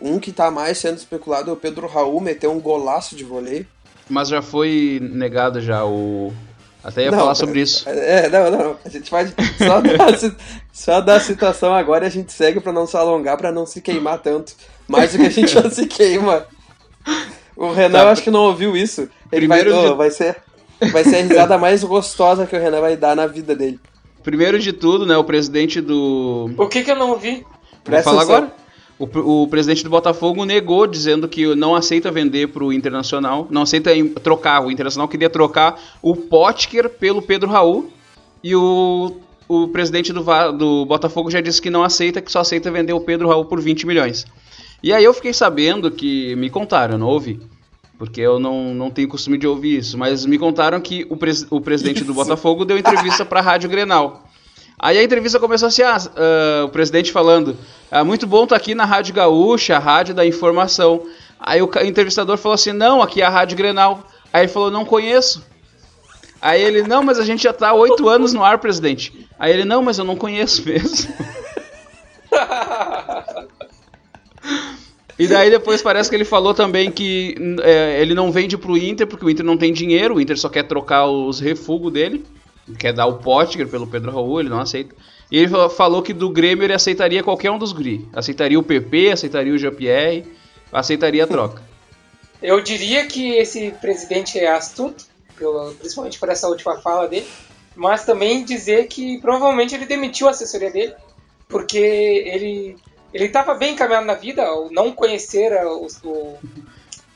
um que tá mais sendo especulado é o Pedro Raul, meteu um golaço de voleio. Mas já foi negado já o... Até ia não, falar sobre isso. É, não, não. A gente pode só dar, só dar a citação agora e a gente segue para não se alongar, para não se queimar tanto. Mais do que a gente já se queima. O Renan, tá. eu acho que não ouviu isso. Ele Primeiro vai, de... oh, vai ser vai ser a risada mais gostosa que o Renan vai dar na vida dele. Primeiro de tudo, né, o presidente do... O que que eu não ouvi? Vou falar agora. O, o, presidente do Botafogo negou, dizendo que não aceita vender para o Internacional, não aceita trocar. O Internacional queria trocar o Potker pelo Pedro Raul e o, o presidente do, do Botafogo já disse que não aceita, que só aceita vender o Pedro Raul por 20 milhões. E aí eu fiquei sabendo que me contaram, não ouvi, porque eu não, não tenho costume de ouvir isso, mas me contaram que o, pres, o presidente isso. do Botafogo deu entrevista para a Rádio Grenal. Aí a entrevista começou assim, ah, uh, o presidente falando, ah, muito bom estar tá aqui na Rádio Gaúcha, a rádio da informação. Aí o entrevistador falou assim, não, aqui é a Rádio Grenal. Aí ele falou, não conheço. Aí ele, não, mas a gente já está há oito anos no ar, presidente. Aí ele, não, mas eu não conheço mesmo. *laughs* E daí depois parece que ele falou também que é, ele não vende pro Inter porque o Inter não tem dinheiro, o Inter só quer trocar os refugos dele, quer dar o Potker pelo Pedro Raul, ele não aceita. E ele falou que do Grêmio ele aceitaria qualquer um dos guri. Aceitaria o PP, aceitaria o Jean-Pierre, aceitaria a troca. *laughs* Eu diria que esse presidente é astuto, principalmente por essa última fala dele, mas também dizer que provavelmente ele demitiu a assessoria dele, porque ele ele estava bem encaminhado na vida ao não conhecer a, o,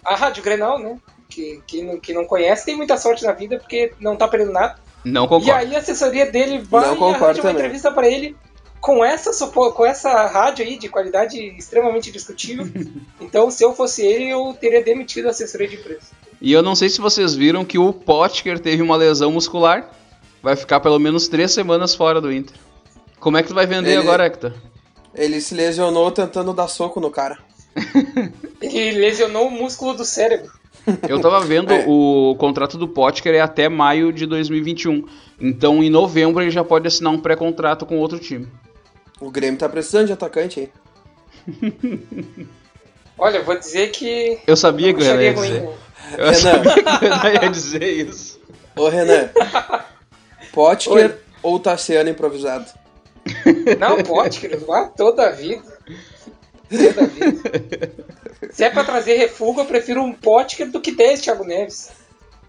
a Rádio Grenal, né? Que, que, não, que não conhece tem muita sorte na vida porque não está perdendo nada. Não concordo. E aí a assessoria dele vai não concordo uma entrevista para ele com essa, com essa rádio aí de qualidade extremamente discutível. *laughs* então, se eu fosse ele, eu teria demitido a assessoria de imprensa. E eu não sei se vocês viram que o Potker teve uma lesão muscular. Vai ficar pelo menos três semanas fora do Inter. Como é que tu vai vender ele... agora, Hector? Ele se lesionou tentando dar soco no cara. *laughs* Ele lesionou o músculo do cérebro. Eu tava vendo é. o contrato do Potker é até maio de 2021. Então em novembro ele já pode assinar um pré-contrato com outro time. O Grêmio tá precisando de atacante aí. *laughs* Olha, vou dizer que. Eu sabia que eu ia dizer. Ruim, eu Renan. sabia *laughs* que eu ia dizer isso. Ô Renan. Potker Oi. ou Tassiano improvisado? Não *laughs* pode, querido. Vá toda a vida. Toda a vida. Se é pra trazer refúgio, eu prefiro um pote do que 10 Thiago Neves.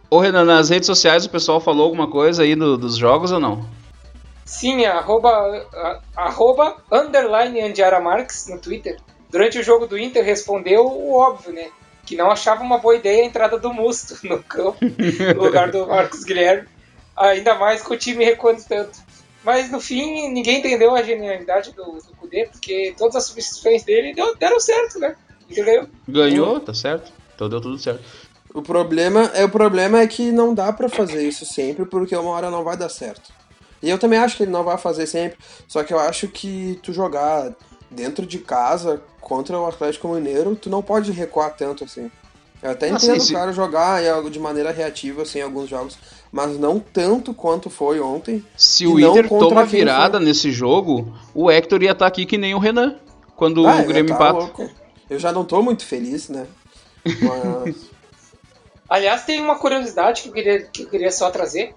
Ô Renan, nas redes sociais o pessoal falou alguma coisa aí do, dos jogos ou não? Sim, arroba, arroba underline Andiara Marques no Twitter. Durante o jogo do Inter respondeu o óbvio, né? Que não achava uma boa ideia a entrada do Musto *laughs* no campo, no lugar do Marcos Guilherme. Ainda mais com o time recuando tanto. Mas no fim, ninguém entendeu a genialidade do, do Kudê, porque todas as substituições dele deu, deram certo, né? Entendeu? Ganhou, tá certo. Então deu tudo certo. O problema é o problema é que não dá para fazer isso sempre, porque uma hora não vai dar certo. E eu também acho que ele não vai fazer sempre, só que eu acho que tu jogar dentro de casa contra o Atlético Mineiro, tu não pode recuar tanto assim. Eu até ah, entendo sim, o cara jogar de maneira reativa assim, em alguns jogos, mas não tanto quanto foi ontem. Se o Inter toma virada nesse jogo, o Hector ia estar tá aqui que nem o Renan, quando ah, o Grêmio tá empata. Louco. Eu já não tô muito feliz, né? Mas... *laughs* Aliás, tem uma curiosidade que eu queria, que eu queria só trazer.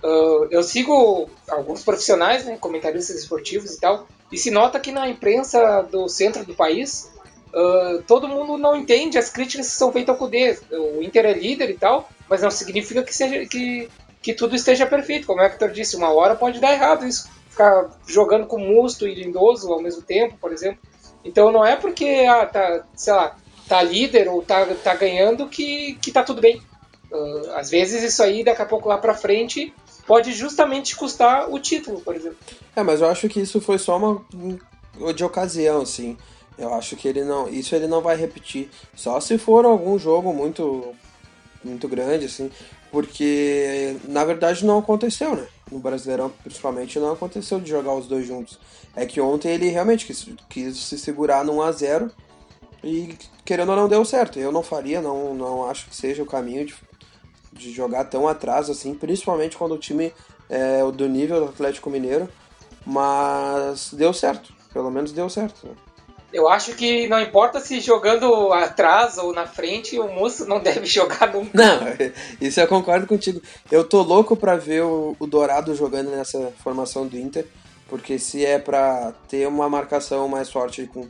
Uh, eu sigo alguns profissionais, né, comentaristas esportivos e tal, e se nota que na imprensa do centro do país, uh, todo mundo não entende as críticas que são feitas ao Cudê. O Inter é líder e tal, mas não significa que, seja, que, que tudo esteja perfeito. Como o Hector disse, uma hora pode dar errado isso. Ficar jogando com Musto e Lindoso ao mesmo tempo, por exemplo. Então não é porque, ah, tá, sei lá, tá líder ou tá, tá ganhando que, que tá tudo bem. Uh, às vezes isso aí, daqui a pouco lá pra frente, pode justamente custar o título, por exemplo. É, mas eu acho que isso foi só uma de ocasião, assim. Eu acho que ele não, isso ele não vai repetir. Só se for algum jogo muito muito grande, assim, porque na verdade não aconteceu, né? No Brasileirão, principalmente, não aconteceu de jogar os dois juntos. É que ontem ele realmente quis, quis se segurar num a 0 e querendo ou não deu certo. Eu não faria, não, não acho que seja o caminho de, de jogar tão atrás assim, principalmente quando o time é do nível do Atlético Mineiro, mas deu certo, pelo menos deu certo. Né? Eu acho que não importa se jogando atrás ou na frente, o moço não deve *laughs* jogar nunca. Não, *laughs* isso eu concordo contigo. Eu tô louco para ver o, o Dourado jogando nessa formação do Inter, porque se é para ter uma marcação mais forte com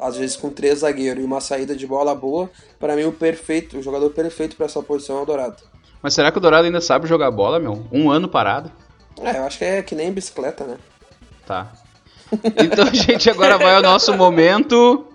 às vezes com três zagueiros e uma saída de bola boa, para mim o perfeito, o jogador perfeito para essa posição é o Dourado. Mas será que o Dourado ainda sabe jogar bola, meu? Um ano parado? É, eu acho que é que nem bicicleta, né? Tá. Então, *laughs* gente, agora vai ao nosso momento.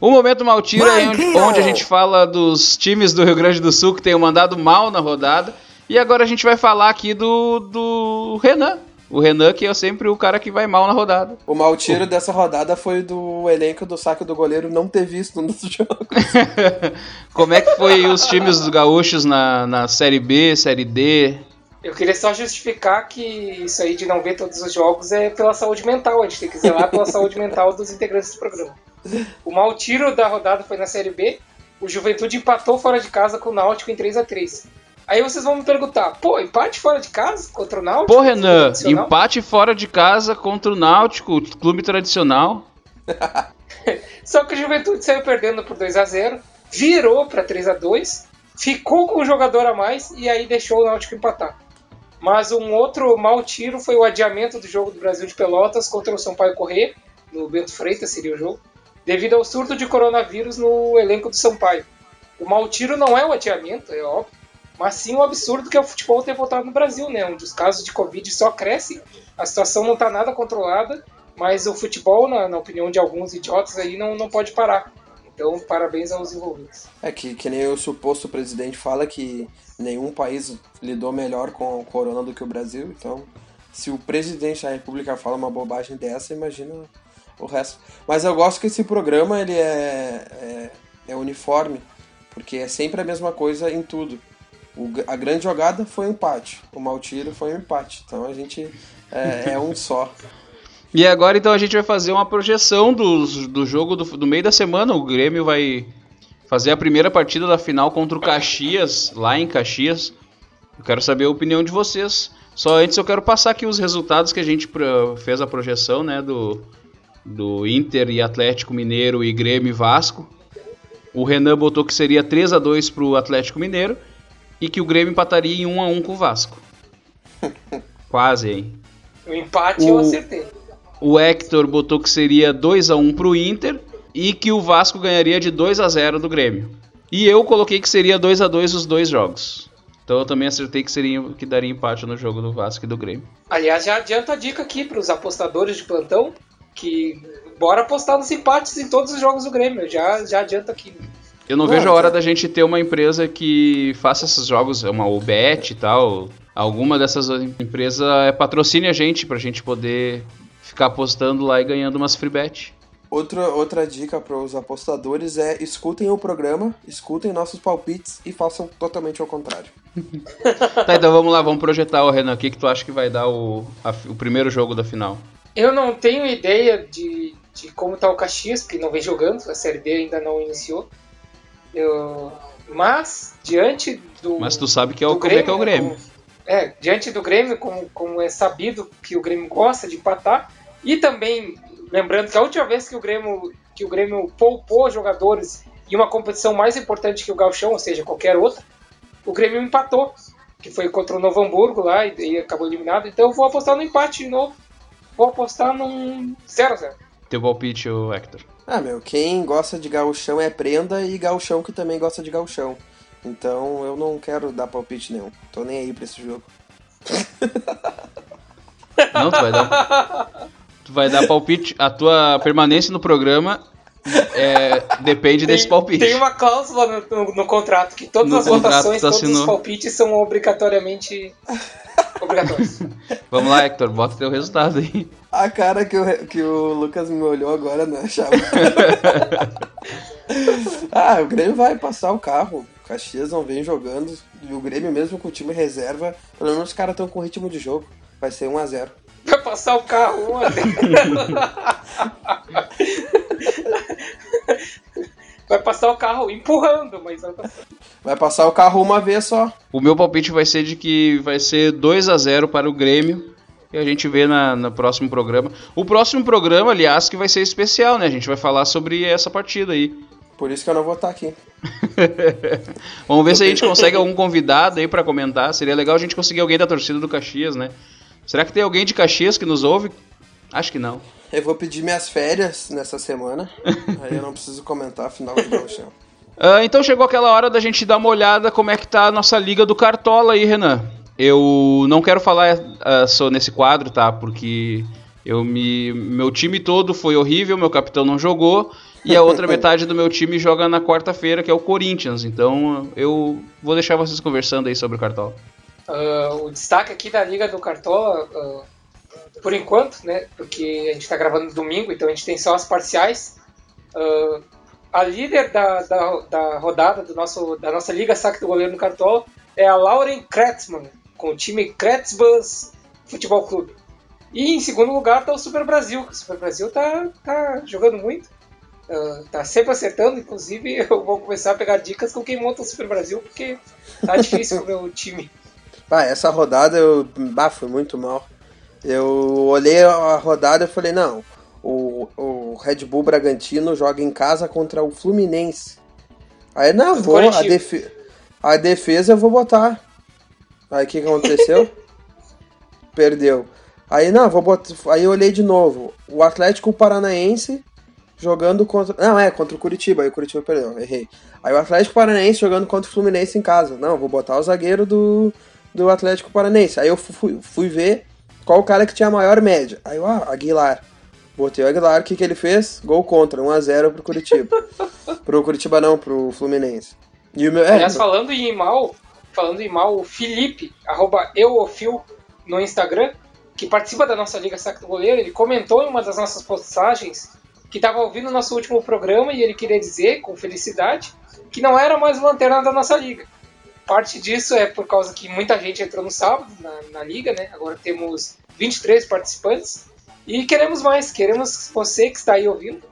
O momento Maltira é onde, onde, a gente fala dos times do Rio Grande do Sul que tenham mandado mal na rodada. E agora a gente vai falar aqui do, do Renan. O Renan, que é sempre o cara que vai mal na rodada. O mal tiro dessa rodada foi do elenco do saco do goleiro não ter visto nos *laughs* jogos. *laughs* Como é que foi os times dos gaúchos na, na Série B, Série D? Eu queria só justificar que isso aí de não ver todos os jogos é pela saúde mental. A gente tem que zelar pela saúde mental dos integrantes do programa. O mau tiro da rodada foi na Série B. O Juventude empatou fora de casa com o Náutico em 3 a 3 Aí vocês vão me perguntar, pô, empate fora de casa contra o Náutico? Pô, Renan, empate fora de casa contra o Náutico, clube tradicional. *laughs* Só que o Juventude saiu perdendo por 2 a 0 virou para 3 a 2 ficou com um jogador a mais e aí deixou o Náutico empatar. Mas um outro mau tiro foi o adiamento do jogo do Brasil de Pelotas contra o Sampaio Corrêa, no Bento Freitas seria o jogo, devido ao surto de coronavírus no elenco do Sampaio. O mau tiro não é o adiamento, é óbvio, mas sim o absurdo que é o futebol ter voltado no Brasil, né? Onde os casos de Covid só crescem, a situação não está nada controlada, mas o futebol, na, na, opinião de alguns idiotas aí, não, não pode parar. Então, parabéns aos envolvidos. É que, que nem o suposto presidente fala que nenhum país lidou melhor com o corona do que o Brasil, então se o presidente da república fala uma bobagem dessa, imagina o resto. Mas eu gosto que esse programa ele é, é, é uniforme, porque é sempre a mesma coisa em tudo. O, a grande jogada foi um empate, o mau tiro foi um empate, então a gente é, é um só. *laughs* E agora então a gente vai fazer uma projeção do, do jogo do, do meio da semana. O Grêmio vai fazer a primeira partida da final contra o Caxias, lá em Caxias. Eu quero saber a opinião de vocês. Só antes eu quero passar aqui os resultados que a gente fez a projeção, né, do, do Inter e Atlético Mineiro e Grêmio e Vasco. O Renan botou que seria 3 a 2 para o Atlético Mineiro e que o Grêmio empataria em 1 a 1 com o Vasco. *laughs* Quase, hein? O empate o, eu acertei. O Hector botou que seria 2 a 1 para o Inter e que o Vasco ganharia de 2 a 0 do Grêmio. E eu coloquei que seria 2 a 2 os dois jogos. Então eu também acertei que seria que daria empate no jogo do Vasco e do Grêmio. Aliás, já adianta a dica aqui para os apostadores de plantão que bora apostar nos empates em todos os jogos do Grêmio. Já já adianta aqui. Eu não vejo a hora da gente ter uma empresa que faça esses jogos, uma UBET e tal. Alguma dessas empresas é, patrocine a gente pra gente poder ficar apostando lá e ganhando umas free bet. Outra, outra dica para os apostadores é escutem o programa, escutem nossos palpites e façam totalmente ao contrário. *laughs* tá, então vamos lá, vamos projetar, o Renan. O que, que tu acha que vai dar o, a, o primeiro jogo da final? Eu não tenho ideia de, de como tá o Caxias, porque não vem jogando, a Série B ainda não iniciou. Eu, mas, diante do. Mas tu sabe que é o, Grêmio, é que é o Grêmio. Como, é, diante do Grêmio, como, como é sabido que o Grêmio gosta de empatar, e também Lembrando que a última vez que o Grêmio, que o Grêmio poupou jogadores em uma competição mais importante que o Galchão, ou seja, qualquer outra, o Grêmio empatou. que foi contra o Novo Hamburgo lá e, e acabou eliminado. Então eu vou apostar no empate de novo. Vou apostar num 0x0. Teu palpite, o Hector. Ah, meu, quem gosta de gauchão é prenda e gauchão que também gosta de gauchão. Então eu não quero dar palpite nenhum. Tô nem aí pra esse jogo. Não, tu vai dar. *laughs* Tu vai dar palpite. A tua permanência no programa é, depende desse palpite. Tem uma cláusula no, no, no contrato que todas No as votações, todos assinou. os palpites são obrigatoriamente *laughs* obrigatórios. Vamos lá, Hector, bota teu resultado aí. A cara que o, que o Lucas me olhou agora, né, chapa? *laughs* ah, o Grêmio vai passar o carro. O Caxias não vem jogando. E o Grêmio, mesmo com o time reserva, pelo menos os caras estão com ritmo de jogo. Vai ser 1x0. Vai passar o carro, mano. Vai passar o carro empurrando, mas vai passar. Vai passar o carro uma vez só. O meu palpite vai ser de que vai ser 2 a 0 para o Grêmio. E a gente vê na, no próximo programa. O próximo programa, aliás, que vai ser especial, né? A gente vai falar sobre essa partida aí. Por isso que eu não vou estar aqui. *laughs* Vamos ver se a gente consegue algum convidado aí pra comentar. Seria legal a gente conseguir alguém da torcida do Caxias, né? Será que tem alguém de Caxias que nos ouve? Acho que não. Eu vou pedir minhas férias nessa semana. *laughs* aí eu não preciso comentar a final de Gauchão. Ah, então chegou aquela hora da gente dar uma olhada como é que tá a nossa liga do Cartola aí, Renan. Eu não quero falar ah, só nesse quadro, tá? Porque eu me, meu time todo foi horrível, meu capitão não jogou e a outra *laughs* metade do meu time joga na quarta-feira, que é o Corinthians. Então eu vou deixar vocês conversando aí sobre o Cartola. Ah, o destaque aqui da Liga do Cartola, ah, por enquanto, né? Porque a gente está gravando domingo, então a gente tem só as parciais. Ah, a líder da, da, da rodada do nosso, da nossa Liga Saque do Goleiro no Cartola é a Lauren Kretzmann, com o time Kretzbus Futebol Clube. E em segundo lugar está o Super Brasil. que O Super Brasil tá, tá jogando muito. ah, tá sempre acertando, inclusive *laughs* eu vou começar a pegar dicas com quem monta o Super Brasil, porque tá difícil o meu time. Ah, essa rodada eu. Bah, foi muito mal. Eu olhei a rodada e falei, não, o, o Red Bull Bragantino joga em casa contra o Fluminense. Aí não, vou, a, defe- a defesa eu vou botar. Aí o que, que aconteceu? *laughs* Perdeu. Aí não, vou botar. Aí eu olhei de novo. O Atlético Paranaense jogando contra. Não, é, contra o Curitiba. Aí o Curitiba perdeu, errei. Aí o Atlético Paranaense jogando contra o Fluminense em casa. Não, vou botar o zagueiro do, do Atlético Paranaense. Aí eu fui, fui ver qual o cara que tinha a maior média. Aí eu, ah, Aguilar. Botei o Aguilar, o que, que ele fez? Gol contra, 1x0 pro Curitiba. *laughs* pro Curitiba não, pro Fluminense. E o meu. É, Aliás, falando em mal, falando em mal, o Felipe, arroba euofil no Instagram, que participa da nossa Liga Saco do Goleiro, ele comentou em uma das nossas postagens que estava ouvindo o nosso último programa e ele queria dizer, com felicidade, que não era mais lanterna da nossa liga. Parte disso é por causa que muita gente entrou no sábado na, na liga, né? Agora temos 23 participantes e queremos mais, queremos você que está aí ouvindo.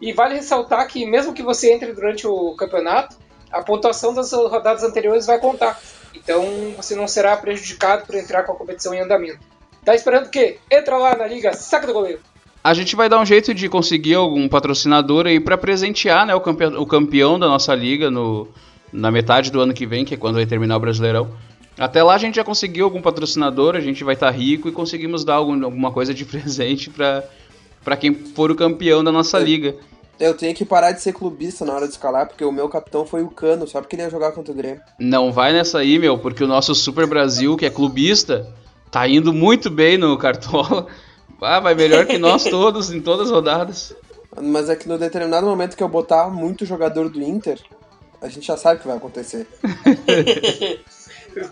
E vale ressaltar que mesmo que você entre durante o campeonato, a pontuação das rodadas anteriores vai contar. Então você não será prejudicado por entrar com a competição em andamento. Tá esperando o quê? Entra lá na Liga Saca do Goleiro. A gente vai dar um jeito de conseguir algum patrocinador aí pra presentear né, o, campeão, o campeão da nossa liga no, na metade do ano que vem, que é quando vai terminar o Brasileirão. Até lá a gente já conseguiu algum patrocinador, a gente vai estar rico e conseguimos dar algum, alguma coisa de *laughs* presente pra quem for o campeão da nossa liga. Eu tenho que parar de ser clubista na hora de escalar, porque o meu capitão foi o Cano, só porque ele ia jogar contra o Grêmio. Não vai nessa aí, meu, porque o nosso Super Brasil, que é clubista, tá indo muito bem no Cartola. Ah, vai melhor que nós *laughs* todos em todas as rodadas. Mas é que no determinado momento que eu botar muito jogador do Inter, a gente já sabe o que vai acontecer. *laughs*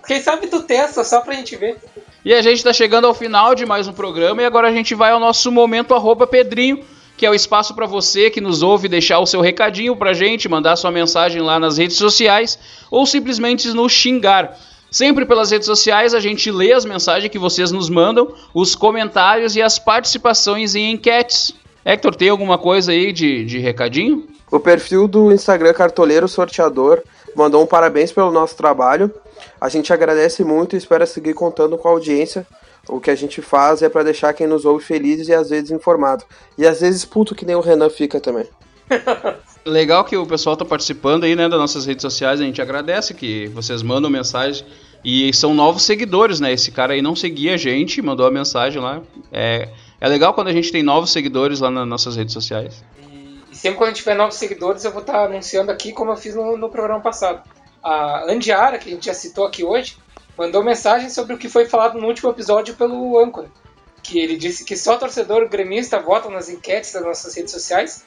Quem sabe tu testa só pra gente ver. E a gente tá chegando ao final de mais um programa e agora a gente vai ao nosso momento arroba Pedrinho, que é o espaço para você que nos ouve deixar o seu recadinho pra gente, mandar sua mensagem lá nas redes sociais ou simplesmente nos xingar. Sempre pelas redes sociais a gente lê as mensagens que vocês nos mandam, os comentários e as participações em enquetes. Hector, tem alguma coisa aí de, de recadinho? O perfil do Instagram Cartoleiro Sorteador mandou um parabéns pelo nosso trabalho. A gente agradece muito e espera seguir contando com a audiência. O que a gente faz é para deixar quem nos ouve felizes e às vezes informado. E às vezes puto que nem o Renan fica também. *laughs* Legal que o pessoal tá participando aí, né, das nossas redes sociais. A gente agradece que vocês mandam mensagem E são novos seguidores, né? Esse cara aí não seguia a gente, mandou a mensagem lá. É, é legal quando a gente tem novos seguidores lá nas nossas redes sociais. E, sempre quando a gente tiver novos seguidores, eu vou estar anunciando aqui, como eu fiz no, no programa passado. A Andiara, que a gente já citou aqui hoje, mandou mensagem sobre o que foi falado no último episódio pelo âncora. Que ele disse que só torcedor gremista vota nas enquetes das nossas redes sociais.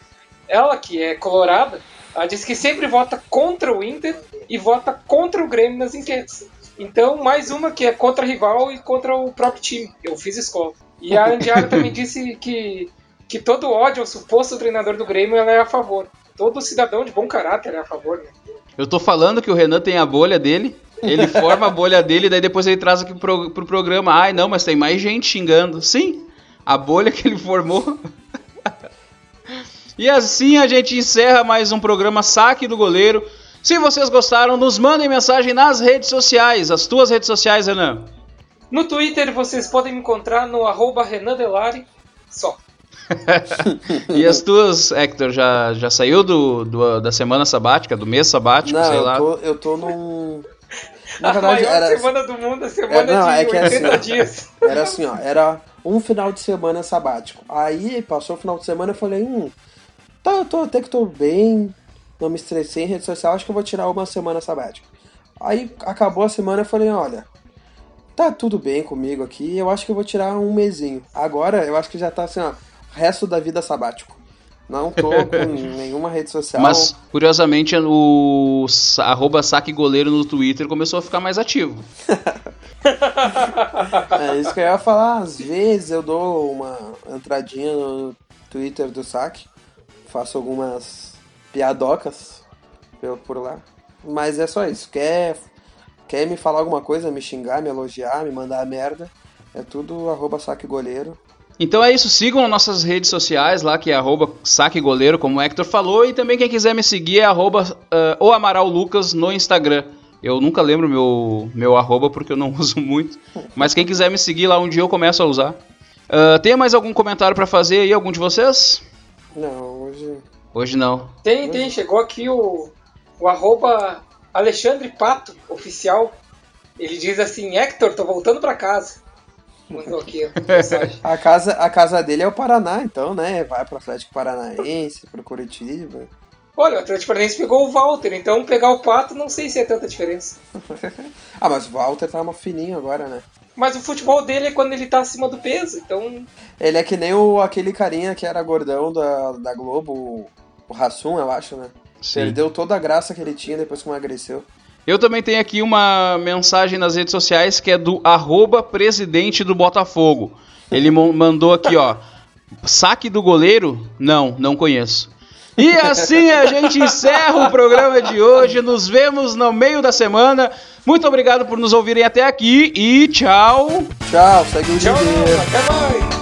Ela, que é colorada, ela disse que sempre vota contra o Inter e vota contra o Grêmio nas enquetes. Então, mais uma que é contra rival e contra o próprio time. Eu fiz escola. E a Andiara também disse que, que todo ódio ao suposto treinador do Grêmio ela é a favor. Todo cidadão de bom caráter é a favor. Né? Eu tô falando que o Renan tem a bolha dele, ele *laughs* forma a bolha dele, daí depois ele traz aqui pro, pro programa. Ai, não, mas tem mais gente xingando. Sim, a bolha que ele formou. *laughs* e assim a gente encerra mais um programa Saque do Goleiro. Se vocês gostaram, nos mandem mensagem nas redes sociais. As tuas redes sociais, Renan. No Twitter vocês podem me encontrar no arroba Renan Delari, só. *laughs* e as tuas, Hector, já, já saiu do, do, da semana sabática, do mês sabático, não, sei eu lá? Tô, eu tô num. *laughs* Na a verdade, maior era... semana do mundo, a semana é, não, de é que 80 assim, dias. Era assim, ó, era um final de semana sabático. Aí passou o final de semana eu falei, hum, tá, eu tô, até que tô bem, não me estressei em rede social, acho que eu vou tirar uma semana sabática. Aí acabou a semana, eu falei, olha, tá tudo bem comigo aqui, eu acho que eu vou tirar um mesinho. Agora, eu acho que já tá assim, ó, resto da vida sabático. Não tô *laughs* com nenhuma rede social. Mas, curiosamente, o arroba saque goleiro no Twitter começou a ficar mais ativo. *laughs* é isso que eu ia falar. Às vezes eu dou uma entradinha no Twitter do saque. Faço algumas piadocas por lá. Mas é só isso. Quer, quer me falar alguma coisa, me xingar, me elogiar, me mandar merda, é tudo arroba saque goleiro. Então é isso, sigam nossas redes sociais lá, que é arroba saquegoleiro, como o Hector falou, e também quem quiser me seguir é arroba uh, o Amaral Lucas no Instagram. Eu nunca lembro meu, meu arroba porque eu não *laughs* uso muito, mas quem quiser me seguir lá um dia eu começo a usar. Uh, tem mais algum comentário para fazer aí, algum de vocês? Não, hoje Hoje não. Tem, tem. Chegou aqui o, o arroba Alexandre Pato, oficial. Ele diz assim, Hector, tô voltando pra casa. Mandou aqui a, a casa A casa dele é o Paraná, então, né? Vai pro Atlético Paranaense, pro Curitiba. Olha, o Atlético Paranaense pegou o Walter, então pegar o Pato não sei se é tanta diferença. *laughs* ah, mas o Walter tá uma fininho agora, né? Mas o futebol dele é quando ele tá acima do peso, então. Ele é que nem o, aquele carinha que era gordão da, da Globo, o Rassum, eu acho, né? Sim. Perdeu toda a graça que ele tinha depois que emagreceu. Eu também tenho aqui uma mensagem nas redes sociais que é do arroba presidente do Botafogo. Ele mandou aqui, ó. Saque do goleiro? Não, não conheço. E assim a gente encerra o programa de hoje. Nos vemos no meio da semana. Muito obrigado por nos ouvirem até aqui e tchau. Tchau, segue o Tchau,